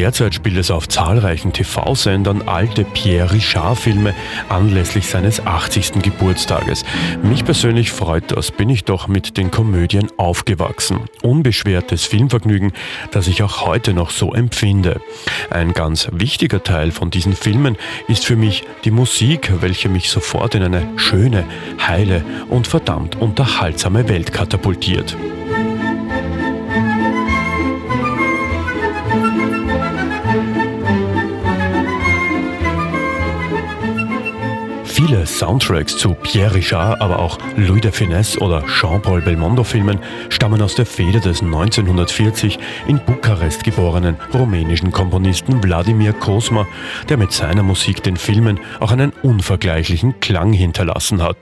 Derzeit spielt es auf zahlreichen TV-Sendern alte Pierre Richard-Filme anlässlich seines 80. Geburtstages. Mich persönlich freut das, bin ich doch mit den Komödien aufgewachsen. Unbeschwertes Filmvergnügen, das ich auch heute noch so empfinde. Ein ganz wichtiger Teil von diesen Filmen ist für mich die Musik, welche mich sofort in eine schöne, heile und verdammt unterhaltsame Welt katapultiert. Viele Soundtracks zu Pierre Richard, aber auch Louis de Finesse oder Jean-Paul Belmondo-Filmen stammen aus der Feder des 1940 in Bukarest geborenen rumänischen Komponisten Wladimir Kosma, der mit seiner Musik den Filmen auch einen unvergleichlichen Klang hinterlassen hat.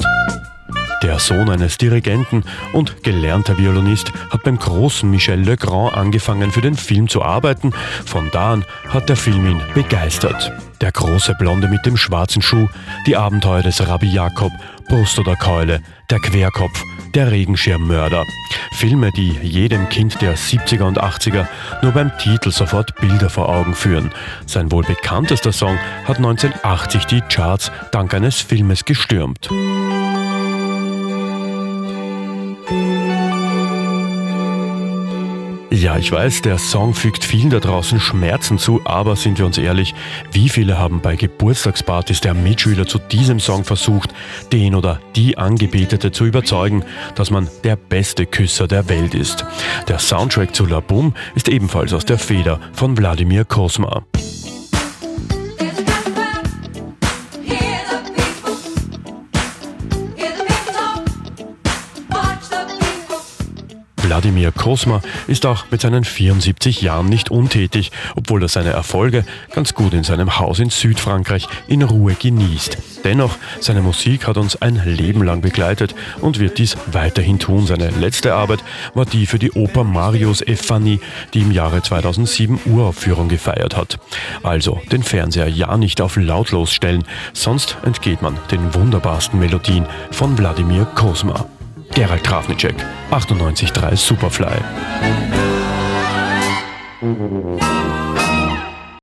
Der Sohn eines Dirigenten und gelernter Violinist hat beim großen Michel Legrand angefangen für den Film zu arbeiten. Von da an hat der Film ihn begeistert. Der große Blonde mit dem schwarzen Schuh, die Abenteuer des Rabbi Jakob, Brust oder Keule, der Querkopf, der Regenschirmmörder. Filme, die jedem Kind der 70er und 80er nur beim Titel sofort Bilder vor Augen führen. Sein wohl bekanntester Song hat 1980 die Charts dank eines Filmes gestürmt. Ja, ich weiß, der Song fügt vielen da draußen Schmerzen zu, aber sind wir uns ehrlich, wie viele haben bei Geburtstagspartys der Mitschüler zu diesem Song versucht, den oder die Angebetete zu überzeugen, dass man der beste Küsser der Welt ist. Der Soundtrack zu La Boom ist ebenfalls aus der Feder von Wladimir Kosma. Wladimir Kosma ist auch mit seinen 74 Jahren nicht untätig, obwohl er seine Erfolge ganz gut in seinem Haus in Südfrankreich in Ruhe genießt. Dennoch, seine Musik hat uns ein Leben lang begleitet und wird dies weiterhin tun. Seine letzte Arbeit war die für die Oper Marius Effani, die im Jahre 2007 Uraufführung gefeiert hat. Also den Fernseher ja nicht auf lautlos stellen, sonst entgeht man den wunderbarsten Melodien von Wladimir Kosma. Gerald Krafnicek, 98.3 Superfly.